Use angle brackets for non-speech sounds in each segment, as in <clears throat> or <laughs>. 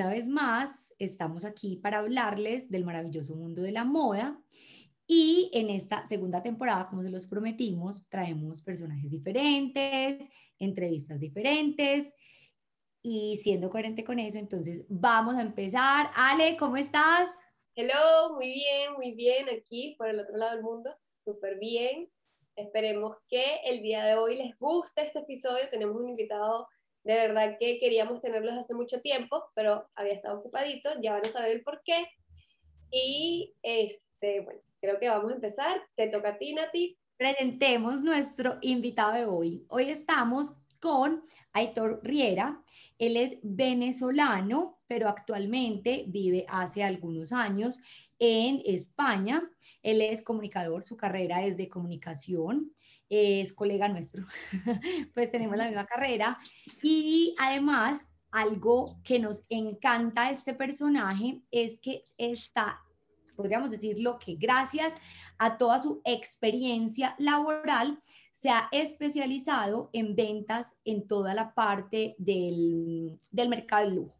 una vez más estamos aquí para hablarles del maravilloso mundo de la moda. Y en esta segunda temporada, como se los prometimos, traemos personajes diferentes, entrevistas diferentes y siendo coherente con eso, entonces vamos a empezar. Ale, ¿cómo estás? Hello, muy bien, muy bien aquí por el otro lado del mundo, súper bien. Esperemos que el día de hoy les guste este episodio. Tenemos un invitado de verdad que queríamos tenerlos hace mucho tiempo, pero había estado ocupadito, ya van a saber el por qué. Y este, bueno, creo que vamos a empezar. Te toca a ti, Nati. Presentemos nuestro invitado de hoy. Hoy estamos con Aitor Riera. Él es venezolano, pero actualmente vive hace algunos años en España. Él es comunicador, su carrera es de comunicación es colega nuestro, <laughs> pues tenemos la misma carrera y además algo que nos encanta de este personaje es que está, podríamos decirlo, que gracias a toda su experiencia laboral se ha especializado en ventas en toda la parte del, del mercado del lujo.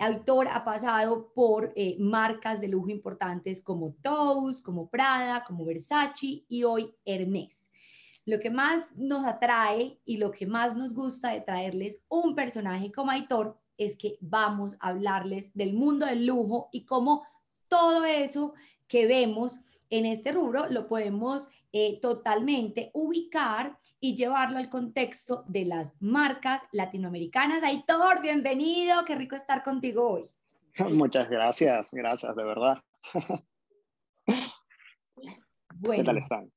Autor ha pasado por eh, marcas de lujo importantes como Tous, como Prada, como Versace y hoy Hermes. Lo que más nos atrae y lo que más nos gusta de traerles un personaje como Aitor es que vamos a hablarles del mundo del lujo y cómo todo eso que vemos en este rubro lo podemos eh, totalmente ubicar y llevarlo al contexto de las marcas latinoamericanas. Aitor, bienvenido, qué rico estar contigo hoy. <laughs> Muchas gracias, gracias, de verdad. Bueno, <laughs> ¿Qué tal están?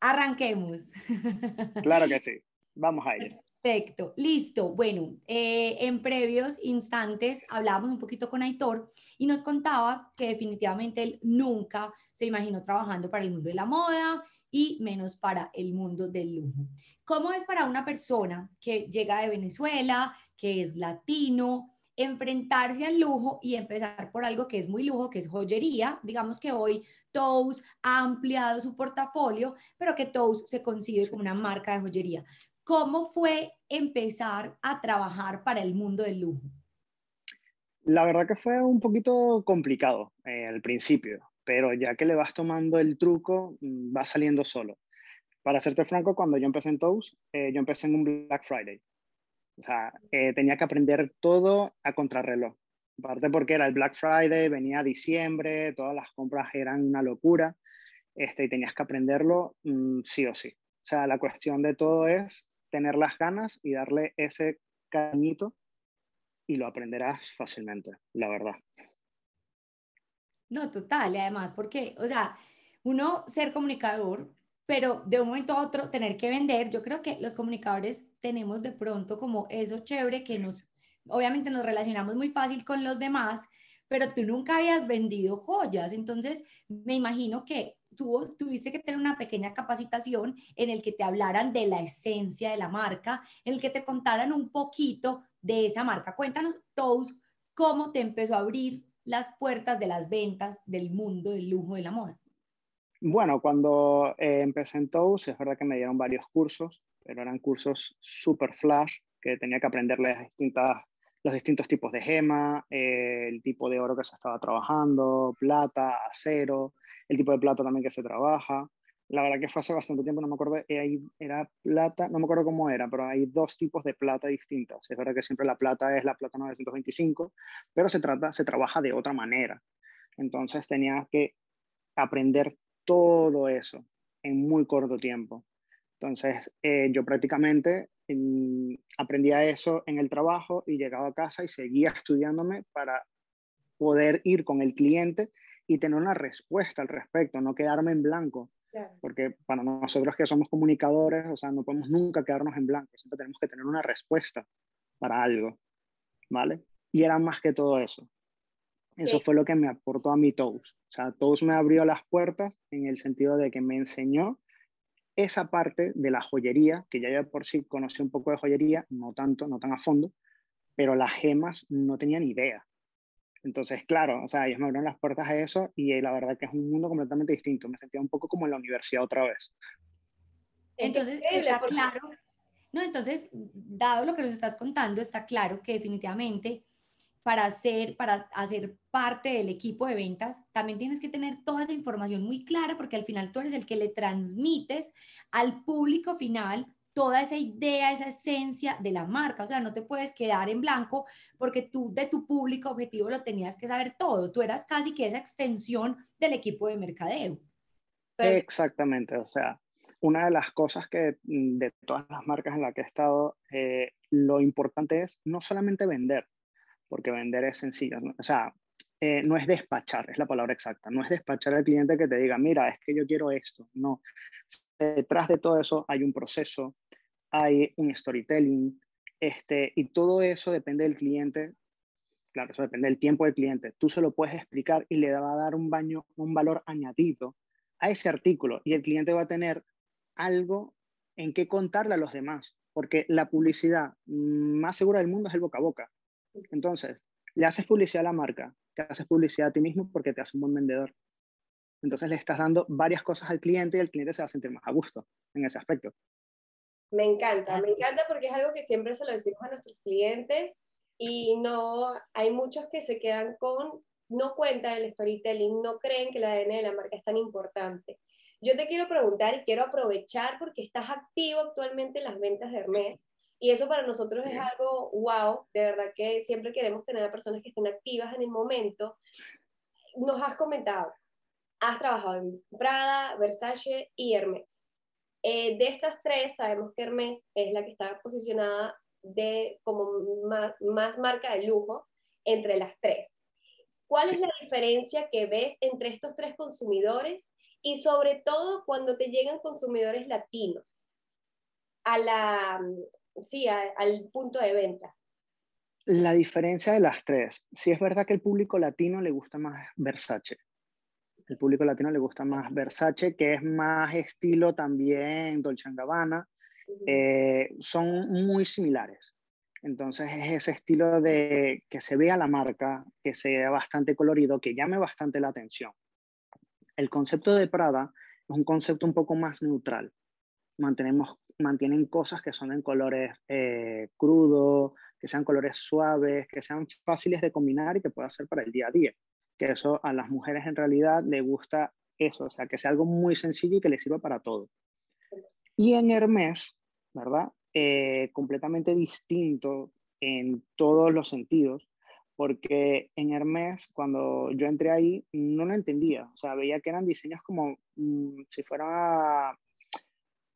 Arranquemos. <laughs> Claro que sí. Vamos a ir. Perfecto, listo. Bueno, eh, en previos instantes hablábamos un poquito con Aitor y nos contaba que definitivamente él nunca se imaginó trabajando para el mundo de la moda y menos para el mundo del lujo. ¿Cómo es para una persona que llega de Venezuela, que es latino, enfrentarse al lujo y empezar por algo que es muy lujo, que es joyería. Digamos que hoy Tous ha ampliado su portafolio, pero que Tous se concibe como una marca de joyería. ¿Cómo fue empezar a trabajar para el mundo del lujo? La verdad que fue un poquito complicado eh, al principio, pero ya que le vas tomando el truco, mm, va saliendo solo. Para serte franco, cuando yo empecé en Tous, eh, yo empecé en un Black Friday. O sea, eh, tenía que aprender todo a contrarreloj. Aparte porque era el Black Friday, venía diciembre, todas las compras eran una locura, este, y tenías que aprenderlo mm, sí o sí. O sea, la cuestión de todo es tener las ganas y darle ese cañito y lo aprenderás fácilmente, la verdad. No, total, y además porque, o sea, uno ser comunicador pero de un momento a otro tener que vender, yo creo que los comunicadores tenemos de pronto como eso chévere que nos, obviamente nos relacionamos muy fácil con los demás, pero tú nunca habías vendido joyas, entonces me imagino que tú tuviste que tener una pequeña capacitación en el que te hablaran de la esencia de la marca, en el que te contaran un poquito de esa marca. Cuéntanos todos cómo te empezó a abrir las puertas de las ventas del mundo del lujo de la moda. Bueno, cuando eh, empecé en Tous, es verdad que me dieron varios cursos, pero eran cursos super flash, que tenía que aprender las distintas, los distintos tipos de gema, eh, el tipo de oro que se estaba trabajando, plata, acero, el tipo de plata también que se trabaja. La verdad que fue hace bastante tiempo, no me acuerdo, eh, era plata, no me acuerdo cómo era, pero hay dos tipos de plata distintas. Es verdad que siempre la plata es la plata 925, pero se, trata, se trabaja de otra manera. Entonces tenía que aprender todo eso en muy corto tiempo. Entonces, eh, yo prácticamente aprendía eso en el trabajo y llegaba a casa y seguía estudiándome para poder ir con el cliente y tener una respuesta al respecto, no quedarme en blanco. Porque para nosotros que somos comunicadores, o sea, no podemos nunca quedarnos en blanco, siempre tenemos que tener una respuesta para algo, ¿vale? Y era más que todo eso. Eso fue lo que me aportó a mi Tous. O sea, Tous me abrió las puertas en el sentido de que me enseñó esa parte de la joyería, que ya yo por sí conocí un poco de joyería, no tanto, no tan a fondo, pero las gemas no tenía ni idea. Entonces, claro, o sea, ellos me abrieron las puertas a eso y eh, la verdad que es un mundo completamente distinto. Me sentía un poco como en la universidad otra vez. Entonces, está claro, no, entonces, dado lo que nos estás contando, está claro que definitivamente para hacer, para hacer parte del equipo de ventas, también tienes que tener toda esa información muy clara porque al final tú eres el que le transmites al público final toda esa idea, esa esencia de la marca. O sea, no te puedes quedar en blanco porque tú de tu público objetivo lo tenías que saber todo. Tú eras casi que esa extensión del equipo de mercadeo. Exactamente, o sea, una de las cosas que mm, de todas las marcas en las que he estado, eh, lo importante es no solamente vender, porque vender es sencillo. O sea, eh, no es despachar, es la palabra exacta. No es despachar al cliente que te diga, mira, es que yo quiero esto. No. Detrás de todo eso hay un proceso, hay un storytelling, este, y todo eso depende del cliente. Claro, eso depende del tiempo del cliente. Tú se lo puedes explicar y le va a dar un, baño, un valor añadido a ese artículo y el cliente va a tener algo en qué contarle a los demás, porque la publicidad más segura del mundo es el boca a boca. Entonces, le haces publicidad a la marca, te haces publicidad a ti mismo porque te hace un buen vendedor. Entonces le estás dando varias cosas al cliente y el cliente se va a sentir más a gusto en ese aspecto. Me encanta, me encanta porque es algo que siempre se lo decimos a nuestros clientes y no hay muchos que se quedan con, no cuentan el storytelling, no creen que el ADN de la marca es tan importante. Yo te quiero preguntar y quiero aprovechar porque estás activo actualmente en las ventas de Hermes y eso para nosotros es algo wow, de verdad que siempre queremos tener a personas que estén activas en el momento. Nos has comentado, has trabajado en Prada, Versace y Hermes. Eh, de estas tres, sabemos que Hermes es la que está posicionada de, como más, más marca de lujo entre las tres. ¿Cuál es la diferencia que ves entre estos tres consumidores y sobre todo cuando te llegan consumidores latinos a la, sí, al punto de venta. La diferencia de las tres, sí es verdad que el público latino le gusta más Versace. El público latino le gusta más Versace, que es más estilo también Dolce Gabbana. Eh, son muy similares. Entonces es ese estilo de que se vea la marca, que sea bastante colorido, que llame bastante la atención. El concepto de Prada es un concepto un poco más neutral. Mantenemos mantienen cosas que son en colores eh, crudos, que sean colores suaves, que sean fáciles de combinar y que pueda ser para el día a día. Que eso a las mujeres en realidad le gusta eso, o sea, que sea algo muy sencillo y que le sirva para todo. Y en Hermes, ¿verdad? Eh, completamente distinto en todos los sentidos, porque en Hermes, cuando yo entré ahí, no lo entendía, o sea, veía que eran diseños como mm, si fuera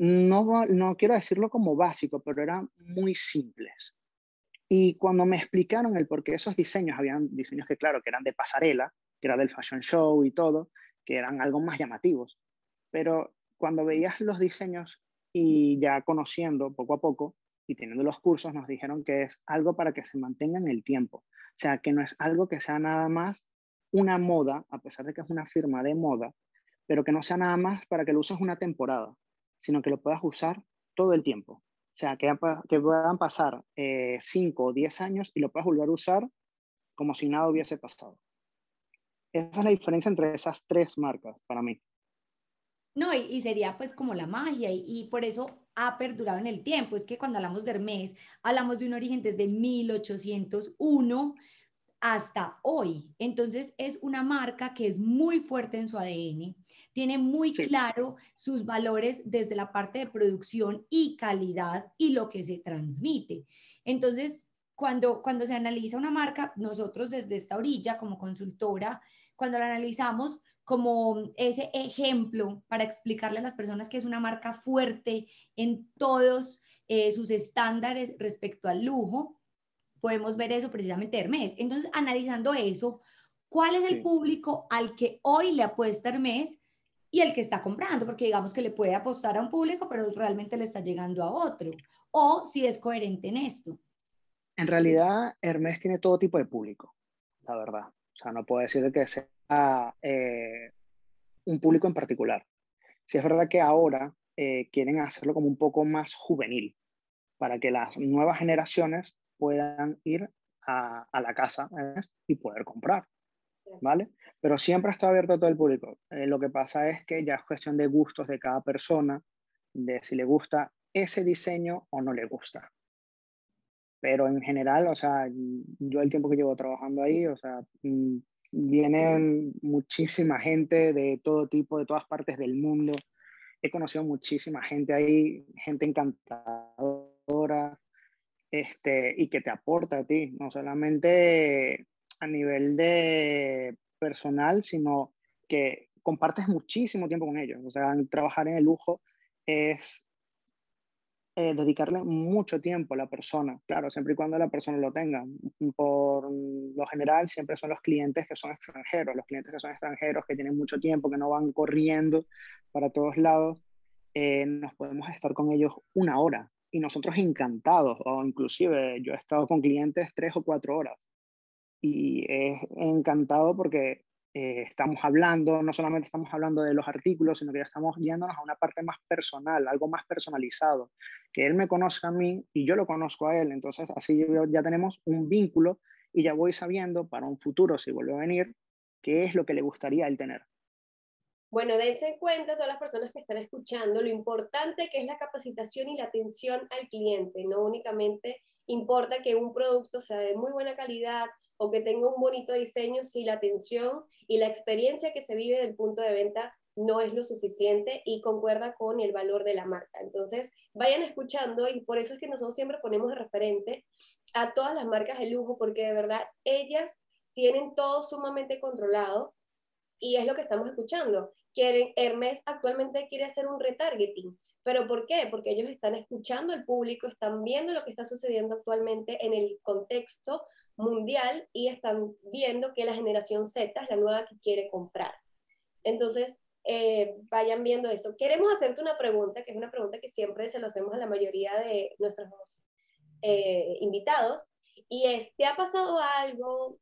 no, no quiero decirlo como básico, pero eran muy simples. Y cuando me explicaron el por qué esos diseños, habían diseños que, claro, que eran de pasarela, que era del fashion show y todo, que eran algo más llamativos. Pero cuando veías los diseños y ya conociendo poco a poco y teniendo los cursos, nos dijeron que es algo para que se mantenga en el tiempo. O sea, que no es algo que sea nada más una moda, a pesar de que es una firma de moda, pero que no sea nada más para que lo uses una temporada, sino que lo puedas usar todo el tiempo. O sea, que, que puedan pasar 5 eh, o 10 años y lo puedas volver a usar como si nada hubiese pasado. Esa es la diferencia entre esas tres marcas para mí. No, y, sería pues como la magia y, y, por eso ha perdurado en el tiempo. Es que cuando hablamos de Hermes, hablamos de un origen desde 1801 hasta hoy. Entonces es una marca que es muy fuerte en su ADN, tiene muy claro sus valores desde la parte de producción y calidad y lo que se transmite. Entonces, cuando, cuando se analiza una marca, nosotros desde esta orilla como consultora, cuando la analizamos como ese ejemplo para explicarle a las personas que es una marca fuerte en todos eh, sus estándares respecto al lujo, podemos ver eso precisamente Hermes. Entonces, analizando eso, ¿cuál es el público al que hoy le apuesta Hermes y el que está comprando? Porque digamos que le puede apostar a un público, pero realmente le está llegando a otro. O si es coherente en esto. En realidad, Hermes tiene todo tipo de público, la verdad. O sea, no puedo decir que sea eh, un público en particular. Si es verdad que ahora eh, quieren hacerlo como un poco más juvenil, para que las nuevas generaciones puedan ir a, la casa y poder comprar. ¿Vale? Pero siempre está abierto a todo el público. Eh, lo que pasa es que ya es cuestión de gustos de cada persona, de si le gusta ese diseño o no le gusta. pero en general, o sea, yo el tiempo que llevo trabajando ahí, o sea, mm, vienen muchísima gente de todo tipo, de todas partes del mundo. He conocido muchísima gente ahí, gente encantadora, este, y que te aporta a ti, no solamente a nivel de personal, sino que compartes muchísimo tiempo con ellos. O sea, trabajar en el lujo es eh, dedicarle mucho tiempo a la persona, claro, siempre y cuando la persona lo tenga. Por lo general, siempre son los clientes que son extranjeros, los clientes que son extranjeros, que tienen mucho tiempo, que no van corriendo para todos lados, eh, nos podemos estar con ellos una hora y nosotros encantados, o inclusive yo he estado con clientes tres o cuatro horas y es encantado porque eh, estamos hablando, no solamente estamos hablando de los artículos, sino que ya estamos yéndonos a una parte más personal, algo más personalizado, que él me conozca a mí y yo lo conozco a él, entonces así ya tenemos un vínculo y ya voy sabiendo para un futuro, si vuelve a venir, qué es lo que le gustaría él tener. Bueno, dense en cuenta todas las personas que están escuchando lo importante que es la capacitación y la atención al cliente. No únicamente importa que un producto sea de muy buena calidad o que tenga un bonito diseño si la atención y la experiencia que se vive del punto de venta no es lo suficiente y concuerda con el valor de la marca. Entonces, vayan escuchando y por eso es que nosotros siempre ponemos de referente a todas las marcas de lujo porque de verdad ellas tienen todo sumamente controlado y es lo que estamos escuchando. Quieren, Hermes actualmente quiere hacer un retargeting. ¿Pero por qué? Porque ellos están escuchando al público, están viendo lo que está sucediendo actualmente en el contexto mundial y están viendo que la generación Z es la nueva que quiere comprar. Entonces, eh, vayan viendo eso. Queremos hacerte una pregunta, que es una pregunta que siempre se lo hacemos a la mayoría de nuestros eh, invitados, y es, ¿te ha pasado algo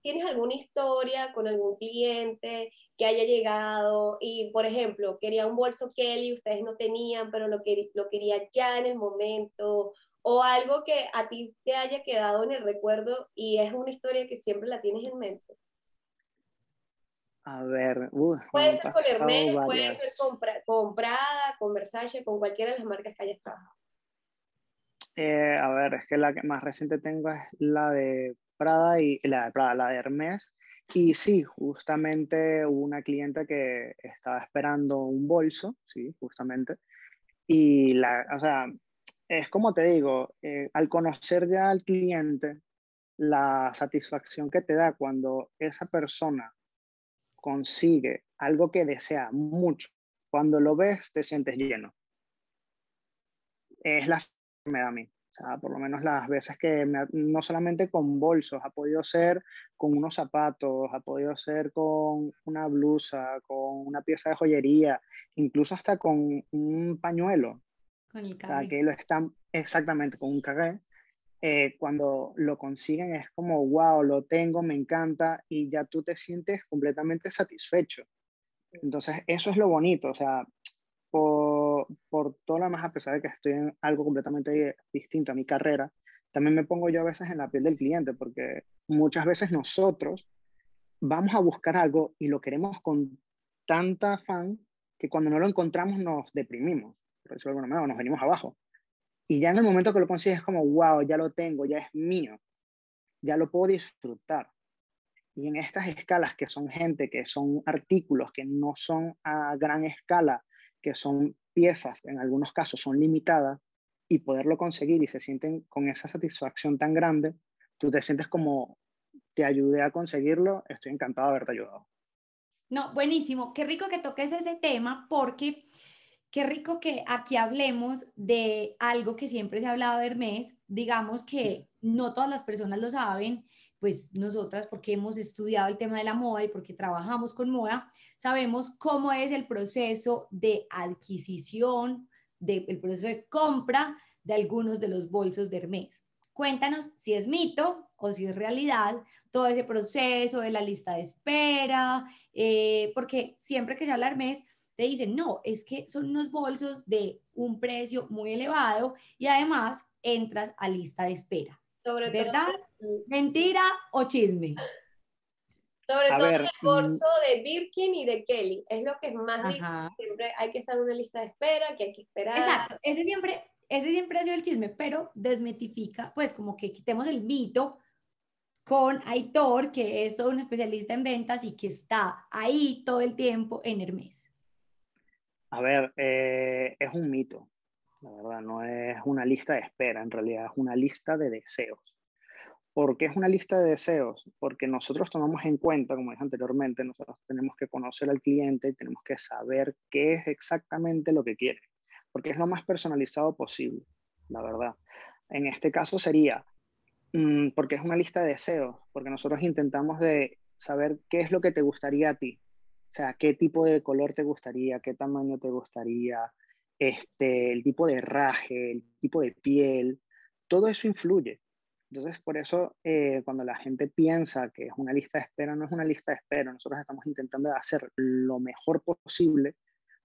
¿Tienes alguna historia con algún cliente que haya llegado y, por ejemplo, quería un bolso Kelly, ustedes no tenían, pero lo, que, lo quería ya en el momento? O algo que a ti te haya quedado en el recuerdo y es una historia que siempre la tienes en mente. A ver, puede ser con Hermes, puede ser con, Prada, con Versace, con cualquiera de las marcas que hayas trabajado. Eh, a ver, es que la que más reciente tengo es la de Prada y la de Prada, la de Hermes. Y sí, justamente hubo una clienta que estaba esperando un bolso, sí, justamente. Y la, o sea, es como te digo, eh, al conocer ya al cliente, la satisfacción que te da cuando esa persona consigue algo que desea mucho, cuando lo ves te sientes lleno. Es la que me da a mí por lo menos las veces que no solamente con bolsos, ha podido ser con unos zapatos, ha podido ser con una blusa, con una pieza de joyería, incluso hasta con un pañuelo. Con el o que lo están exactamente con un cagué. Eh, cuando lo consiguen es como, wow, lo tengo, me encanta y ya tú te sientes completamente satisfecho. Entonces, eso es lo bonito, o sea, por, por todo lo más, a pesar de que estoy en algo completamente distinto a mi carrera, también me pongo yo a veces en la piel del cliente, porque muchas veces nosotros vamos a buscar algo y lo queremos con tanta afán que cuando no lo encontramos nos deprimimos, por decirlo de alguna manera, nos venimos abajo. Y ya en el momento que lo consigues es como, wow, ya lo tengo, ya es mío, ya lo puedo disfrutar. Y en estas escalas que son gente, que son artículos que no son a gran escala, que son piezas, en algunos casos son limitadas, y poderlo conseguir y se sienten con esa satisfacción tan grande, tú te sientes como te ayudé a conseguirlo, estoy encantado de haberte ayudado. No, buenísimo. Qué rico que toques ese tema porque qué rico que aquí hablemos de algo que siempre se ha hablado de Hermes. Digamos que no todas las personas lo saben pues nosotras, porque hemos estudiado el tema de la moda y porque trabajamos con moda, sabemos cómo es el proceso de adquisición, de, el proceso de compra de algunos de los bolsos de Hermes. Cuéntanos si es mito o si es realidad todo ese proceso de la lista de espera, eh, porque siempre que se habla de Hermes, te dicen, no, es que son unos bolsos de un precio muy elevado y además entras a lista de espera. ¿Verdad? ¿Mentira o chisme? Sobre todo el bolso mm. de Birkin y de Kelly. Es lo que es más difícil. Siempre hay que estar en una lista de espera, que hay que esperar. Exacto. Ese siempre, ese siempre ha sido el chisme, pero desmitifica, pues como que quitemos el mito con Aitor, que es todo un especialista en ventas y que está ahí todo el tiempo en Hermes. A ver, eh, es un mito, la verdad, no es una lista de espera, en realidad es una lista de deseos. ¿Por qué es una lista de deseos? Porque nosotros tomamos en cuenta, como dije anteriormente, nosotros tenemos que conocer al cliente y tenemos que saber qué es exactamente lo que quiere, porque es lo más personalizado posible, la verdad. En este caso sería, mm, porque es una lista de deseos, porque nosotros intentamos de saber qué es lo que te gustaría a ti, o sea, qué tipo de color te gustaría, qué tamaño te gustaría, este, el tipo de raje, el tipo de piel, todo eso influye. Entonces, por eso, eh, cuando la gente piensa que es una lista de espera, no es una lista de espera. Nosotros estamos intentando hacer lo mejor posible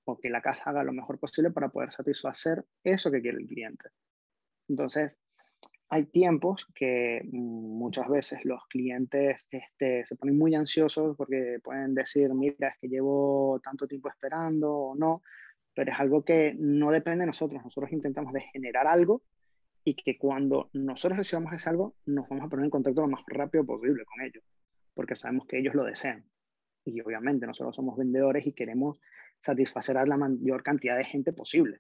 o que la casa haga lo mejor posible para poder satisfacer eso que quiere el cliente. Entonces, hay tiempos que mm, muchas veces los clientes este, se ponen muy ansiosos porque pueden decir, mira, es que llevo tanto tiempo esperando o no, pero es algo que no depende de nosotros. Nosotros intentamos de generar algo y que cuando nosotros recibamos ese algo, nos vamos a poner en contacto lo más rápido posible con ellos, porque sabemos que ellos lo desean. Y obviamente nosotros somos vendedores y queremos satisfacer a la mayor cantidad de gente posible.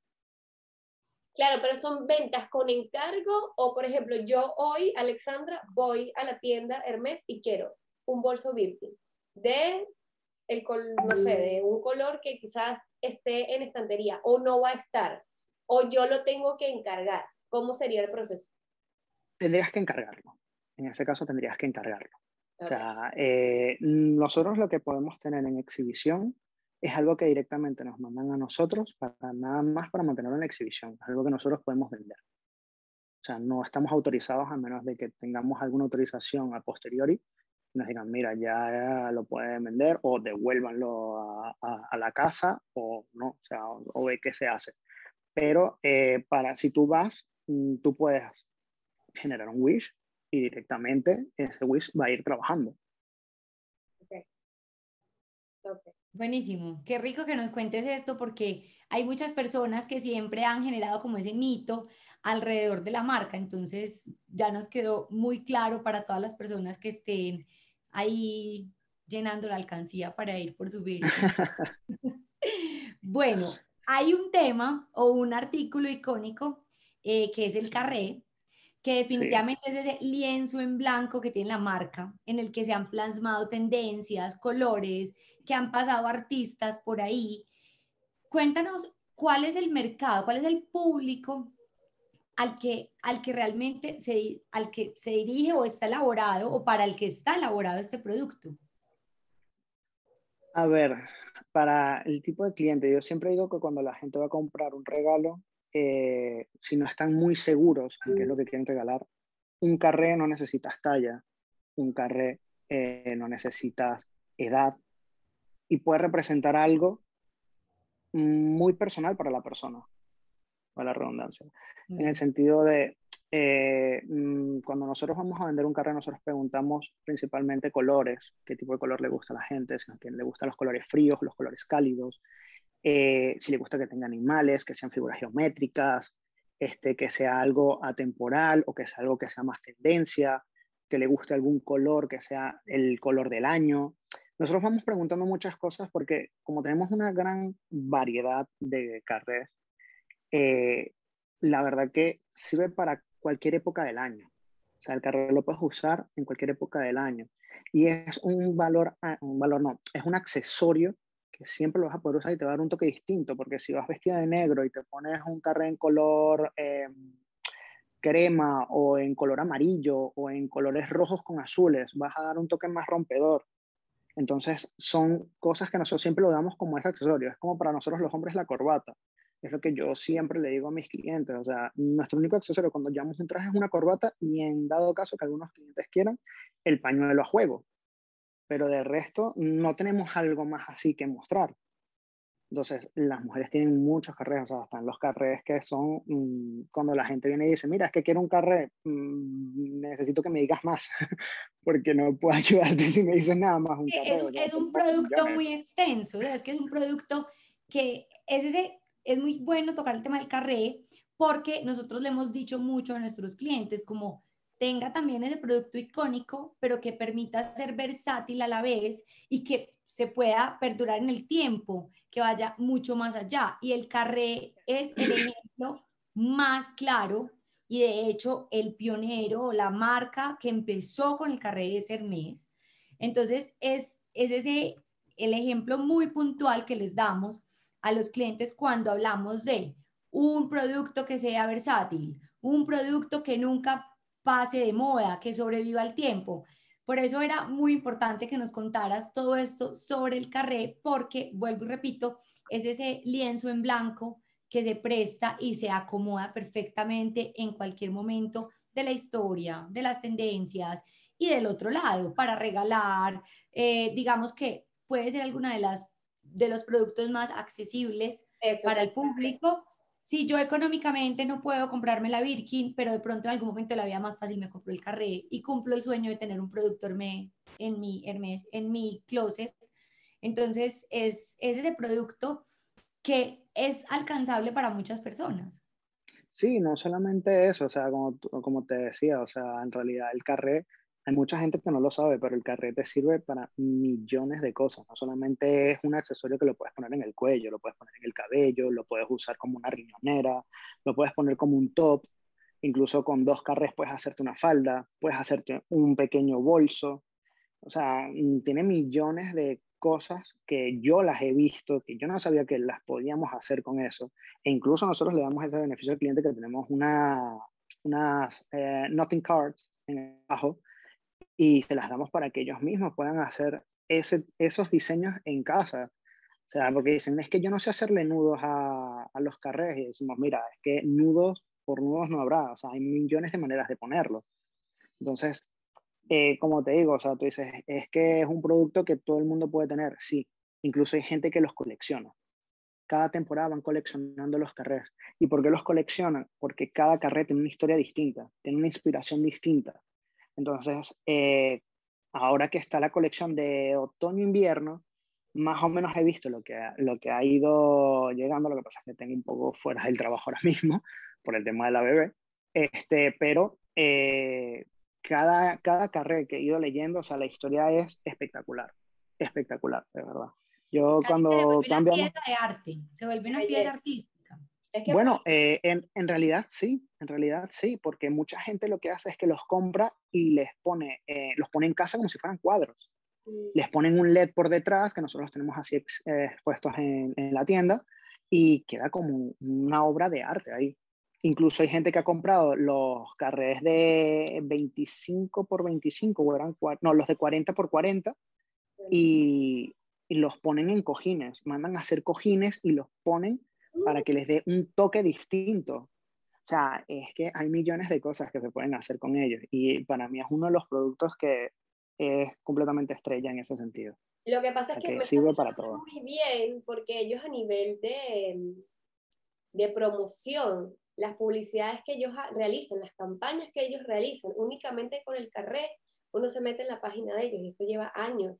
Claro, pero son ventas con encargo o, por ejemplo, yo hoy, Alexandra, voy a la tienda Hermes y quiero un bolso Birkin de el no sé, de un color que quizás esté en estantería o no va a estar o yo lo tengo que encargar. ¿Cómo sería el proceso? Tendrías que encargarlo. En ese caso tendrías que encargarlo. O sea, eh, nosotros lo que podemos tener en exhibición es algo que directamente nos mandan a nosotros para nada más para mantenerlo en exhibición. Es algo que nosotros podemos vender. O sea, no estamos autorizados a menos de que tengamos alguna autorización a posteriori nos digan, mira, ya lo pueden vender o devuélvanlo a, la casa o no, o sea, o, ve qué se hace. Pero eh, para si tú vas Mm, tú puedes generar un wish y directamente ese wish va a ir trabajando. Buenísimo, qué rico que nos cuentes esto porque hay muchas personas que siempre han generado como ese mito alrededor de la marca, entonces ya nos quedó muy claro para todas las personas que estén ahí llenando la alcancía para ir por subir. <laughs> <laughs> bueno, hay un tema o un artículo icónico eh, que es el carré, que definitivamente es ese lienzo en blanco que tiene la marca, en el que se han plasmado tendencias, colores, que han pasado artistas por ahí. Cuéntanos cuál es el mercado, cuál es el público al que, al que realmente se, al que se dirige o está elaborado o para el que está elaborado este producto. A ver, para el tipo de cliente, yo siempre digo que cuando la gente va a comprar un regalo, eh, si no están muy seguros en qué es lo que quieren regalar, un carré no necesitas talla, un carré eh, no necesitas edad y puede representar algo muy personal para la persona, para la redundancia. En el sentido de, eh, mm, cuando nosotros vamos a vender un carré, nosotros preguntamos principalmente colores, qué tipo de color le gusta a la gente, si a quien le gustan los colores fríos, los colores cálidos, eh, si le gusta que tenga animales, que sean figuras geométricas, este, que sea algo atemporal o que sea algo que sea más tendencia, que le guste algún color que sea el color del año. Nosotros vamos preguntando muchas cosas porque como tenemos una gran variedad de carreras, eh, la verdad que sirve para cualquier época del año. O sea, el carré lo puedes usar en cualquier época del año. Y es un valor, ah, un valor no, es un accesorio que siempre lo vas a poder usar y te va a dar un toque distinto, porque si vas vestida de negro y te pones un carré en color eh, crema o en color amarillo o en colores rojos con azules, vas a dar un toque más rompedor. Entonces son cosas que nosotros siempre lo damos como ese accesorio, es como para nosotros los hombres la corbata. Es lo que yo siempre le digo a mis clientes, o sea, nuestro único accesorio cuando llevamos un traje es una corbata y en dado caso que algunos clientes quieran, el pañuelo a juego pero de resto no tenemos algo más así que mostrar. Entonces, las mujeres tienen muchos carreras, o sea, están los carreras que son mm, cuando la gente viene y dice, mira, es que quiero un carré, mm, necesito que me digas más, <laughs> porque no puedo <laughs> ayudarte si me dices nada más. Un es, un, es un producto muy extenso, es que es un producto que es, ese, es muy bueno tocar el tema del carré, porque nosotros le hemos dicho mucho a nuestros clientes como tenga también ese producto icónico, pero que permita ser versátil a la vez y que se pueda perdurar en el tiempo, que vaya mucho más allá. Y el carré es el <clears throat> ejemplo más claro y de hecho el pionero, la marca que empezó con el carré es Hermes. Entonces es, es ese el ejemplo muy puntual que les damos a los clientes cuando hablamos de un producto que sea versátil, un producto que nunca pase de moda, que sobreviva al tiempo. Por eso era muy importante que nos contaras todo esto sobre el carré, porque, vuelvo y repito, es ese lienzo en blanco que se presta y se acomoda perfectamente en cualquier momento de la historia, de las tendencias y del otro lado, para regalar, eh, digamos que puede ser alguna de las de los productos más accesibles para el público si yo económicamente no puedo comprarme la Birkin, pero de pronto en algún momento la vida más fácil me compro el carré y cumplo el sueño de tener un producto Hermes en mi, Hermes, en mi closet. Entonces es, es ese producto que es alcanzable para muchas personas. Sí, no solamente eso, o sea, como, como te decía, o sea, en realidad el carré hay mucha gente que no lo sabe, pero el carrete sirve para millones de cosas. No solamente es un accesorio que lo puedes poner en el cuello, lo puedes poner en el cabello, lo puedes usar como una riñonera, lo puedes poner como un top. Incluso con dos carrés puedes hacerte una falda, puedes hacerte un pequeño bolso. O sea, mm, tiene millones de cosas que yo las he visto, que yo no sabía que las podíamos hacer con eso. E incluso nosotros le damos ese beneficio al cliente que tenemos una, unas eh, nothing cards en abajo y se las damos para que ellos mismos puedan hacer ese, esos diseños en casa. O sea, porque dicen, es que yo no sé hacerle nudos a, a los carrés y decimos, mira, es que nudos por nudos no habrá, o sea, hay millones de maneras de ponerlos. Entonces, eh, como te digo, o sea, tú dices, es que es un producto que todo el mundo puede tener, sí, incluso hay gente que los colecciona. Cada temporada van coleccionando los carrés. ¿Y por qué los coleccionan? Porque cada carré tiene una historia distinta, tiene una inspiración distinta. Entonces, eh, ahora que está la colección de otoño-invierno, más o menos he visto lo que, lo que ha ido llegando, lo que pasa es que tengo un poco fuera del trabajo ahora <laughs> mismo por el tema de la bebé, este, pero eh, cada, cada carrera que he ido leyendo, o sea, la historia es espectacular, espectacular, de verdad. Yo cuando se vuelve una pieza de arte, se vuelve una pieza artística bueno, eh, en, en, realidad sí, en realidad sí, porque mucha gente lo que hace es que los compra y les pone, eh, los pone en casa como si fueran cuadros. Mm. Les ponen un LED por detrás, que nosotros los tenemos así eh, expuestos en, en, la tienda, y queda como una obra de arte ahí. Incluso hay gente que ha comprado los carrés de 25 por 25, o eran, no, los de 40 por 40, y, y los ponen en cojines, mandan a hacer cojines y los ponen para que les dé un toque distinto. O sea, es que hay millones de cosas que se pueden hacer con ellos y para mí es uno de los productos que es completamente estrella en ese sentido. Lo que pasa es que, me sirve para todo. muy bien porque ellos a nivel de, de promoción, las publicidades que ellos realizan, las campañas que ellos realizan, únicamente con el carré, uno se mete en la página de ellos y esto lleva años.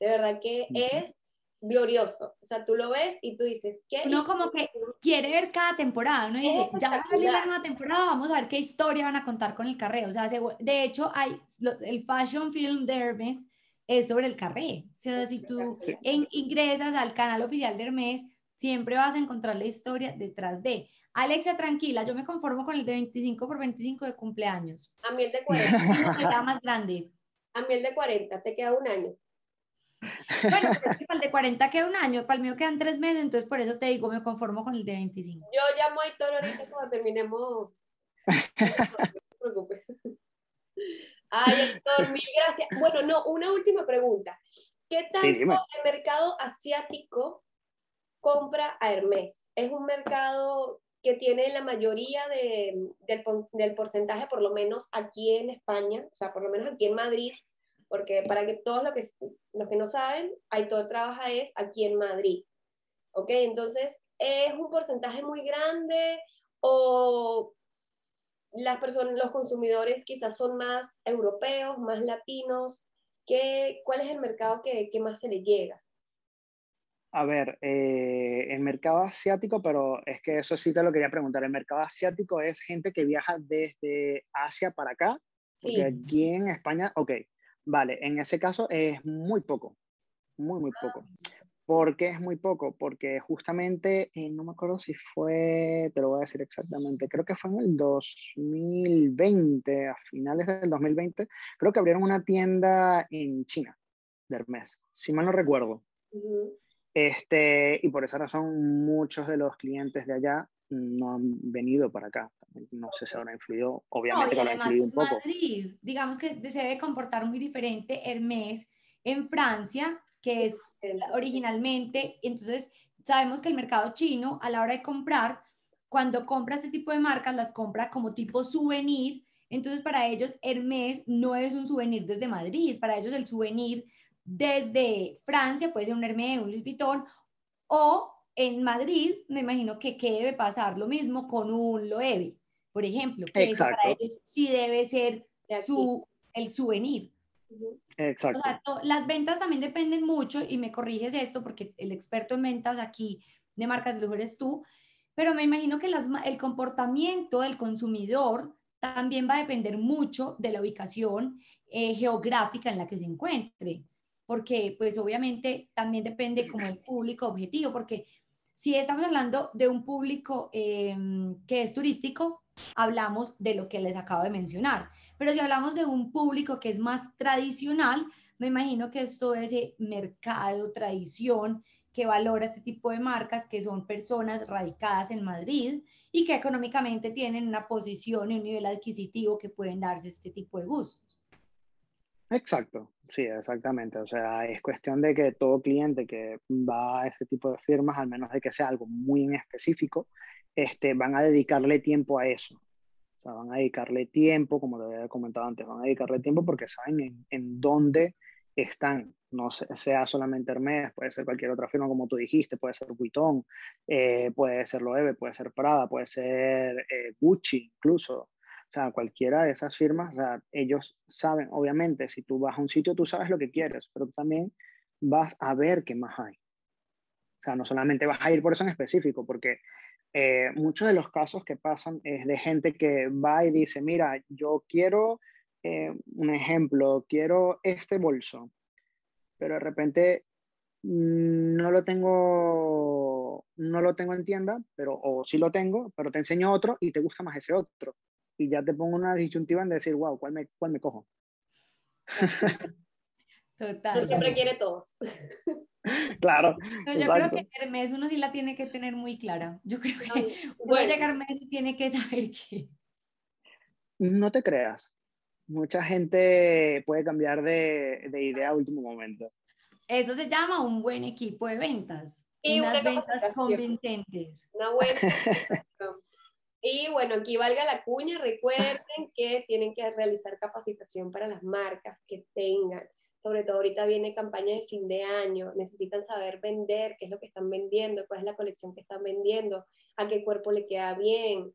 De verdad que es glorioso. O sea, tú lo ves y tú dices, ¿qué? No, como que quiere ver cada temporada, ¿no? dice, ya va a salir la nueva temporada, vamos a ver qué historia van a contar con el carré. O sea, de hecho, hay el fashion film de Hermes es sobre el carré. O sea, si tú ingresas al canal oficial de Hermes, siempre vas a encontrar la historia detrás de. Alexia, tranquila, yo me conformo con el de 25 por 25 de cumpleaños. A mí el de 40. Será <laughs> más grande. A mí el de 40, te queda un año. Bueno, es <laughs> que para el de 40 queda un año, para el mío quedan tres meses, entonces por eso te digo, me conformo con el de 25. Yo llamo a Héctor ahorita cuando terminemos. <laughs> No te preocupes. Ay, Héctor, mil gracias. Bueno, no, una última pregunta. ¿Qué tanto el mercado asiático compra a Hermes? ¿Es un mercado que tiene la mayoría de, del, del porcentaje, por lo menos aquí en España, o sea, por lo menos aquí en Madrid, porque para que todos los que, los que no saben, Aitor trabaja es aquí en Madrid. ¿Ok? Entonces, ¿es un porcentaje muy grande o las personas, los consumidores quizás son más europeos, más latinos? ¿Qué, ¿Cuál es el mercado que, que más se le llega? A ver, eh, el mercado asiático, pero es que eso sí te lo quería preguntar. El mercado asiático es gente que viaja desde Asia para acá. Porque aquí en España, ok, vale, en ese caso es muy poco, muy, muy poco. ¿Por qué es muy poco? Porque justamente, eh, no me acuerdo si fue, te lo voy a decir exactamente, creo que fue en el 2020, a finales del 2020, creo que abrieron una tienda en China de Hermes, si mal no recuerdo. Este, y por esa razón muchos de los clientes de allá no han venido para acá. No sé si habrá influido, obviamente no, que habrá influido un poco. Madrid, digamos que se debe comportar muy diferente Hermes en Francia, que es originalmente, entonces sabemos que el mercado chino a la hora de comprar, cuando compra este tipo de marcas, las compra como tipo souvenir, entonces para ellos Hermes no es un souvenir desde Madrid, para ellos el souvenir desde Francia, puede ser un Hermès, un Louis Vuitton, o en Madrid, me imagino que, que debe pasar lo mismo con un Loewe, por ejemplo, que eso para ellos sí debe ser su, el souvenir. Exacto. las ventas también dependen mucho, y me corriges esto porque el experto en ventas aquí de marcas de lujo eres tú, pero me imagino que las, el comportamiento del consumidor también va a depender mucho de la ubicación eh, geográfica en la que se encuentre porque pues obviamente también depende como el público objetivo, porque si estamos hablando de un público em, que es turístico, hablamos de lo que les acabo de mencionar, pero si hablamos de un público que es más tradicional, me imagino que es todo ese mercado, tradición, que valora este tipo de marcas, que son personas radicadas en Madrid y que económicamente tienen una posición y un nivel adquisitivo que pueden darse este tipo de gustos. Exacto, sí, exactamente. O sea, es cuestión de que todo cliente que va a ese tipo de firmas, al menos de que sea algo muy en específico, este, van a dedicarle tiempo a eso. O sea, van a dedicarle tiempo, como te había comentado antes, van a dedicarle tiempo porque saben en, en dónde están. No sea solamente Hermes, puede ser cualquier otra firma, como tú dijiste, puede ser Vuitton, eh, puede ser Loewe, puede ser Prada, puede ser eh, Gucci incluso. O sea, cualquiera de esas firmas, o sea, ellos saben, obviamente, si tú vas a un sitio, tú sabes lo que quieres, pero también vas a ver qué más hay. O sea, no solamente vas a ir por eso en específico, porque eh, muchos de los casos que pasan es de gente que va y dice, mira, yo quiero, eh, un ejemplo, quiero este bolso, pero de repente no lo tengo, no lo tengo en tienda, pero, o sí lo tengo, pero te enseño otro y te gusta más ese otro y ya te pongo una disyuntiva en decir, wow, ¿cuál me, cuál me cojo? <laughs> Total. No siempre quiere todos. <laughs> claro. yo creo que Hermes uno sí la tiene que tener muy clara. Yo creo que <laughs> uno llega a Hermes y tiene que saber que... No te creas. Mucha gente puede cambiar de, de idea a último momento. Eso se llama un buen equipo de ventas. Y unas ventas convincentes. Una buena Y bueno, aquí valga la cuña, recuerden <laughs> que tienen que realizar capacitación para las marcas que tengan. Sobre todo ahorita viene campaña de fin de año, necesitan saber vender, qué es lo que están vendiendo, cuál es la colección que están vendiendo, a qué cuerpo le queda bien,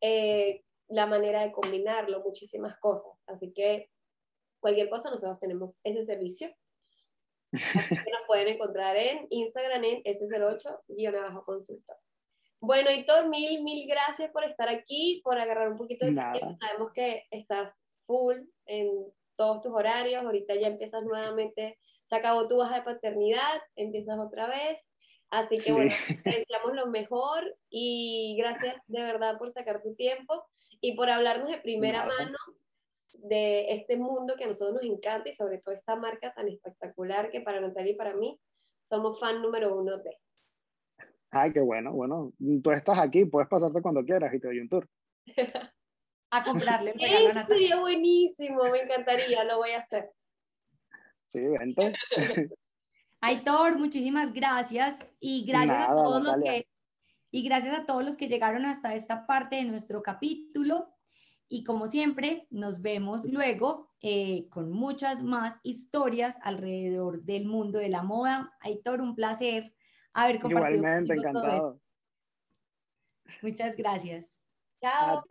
eh, la manera de combinarlo, muchísimas cosas. Así que cualquier cosa nosotros tenemos ese servicio. nos pueden encontrar en Instagram en S08-consultor. Bueno, Hitor, mil, mil gracias por estar aquí, por agarrar un poquito de tiempo. Sabemos que estás full en todos tus horarios. Ahorita ya empiezas nuevamente, se acabó tu baja de paternidad, empiezas otra vez. Así que bueno, te deseamos lo mejor y gracias de verdad por sacar tu tiempo y por hablarnos de primera mano de este mundo que a nosotros nos encanta y sobre todo esta marca tan espectacular que para Natalia y para mí somos fan número uno de. Ay, qué bueno, bueno, tú estás aquí, puedes pasarte cuando quieras y te doy un tour. <laughs> a comprarle un Sería buenísimo, me encantaría, lo voy a hacer. Sí, vente. <laughs> Aitor, muchísimas gracias y gracias a todos los que y gracias a todos los que llegaron hasta esta parte de nuestro capítulo. Y como siempre, nos vemos luego eh, con muchas más historias alrededor del mundo de la moda. Aitor, un placer haber compartido. Igualmente, encantado. Muchas gracias. Chao.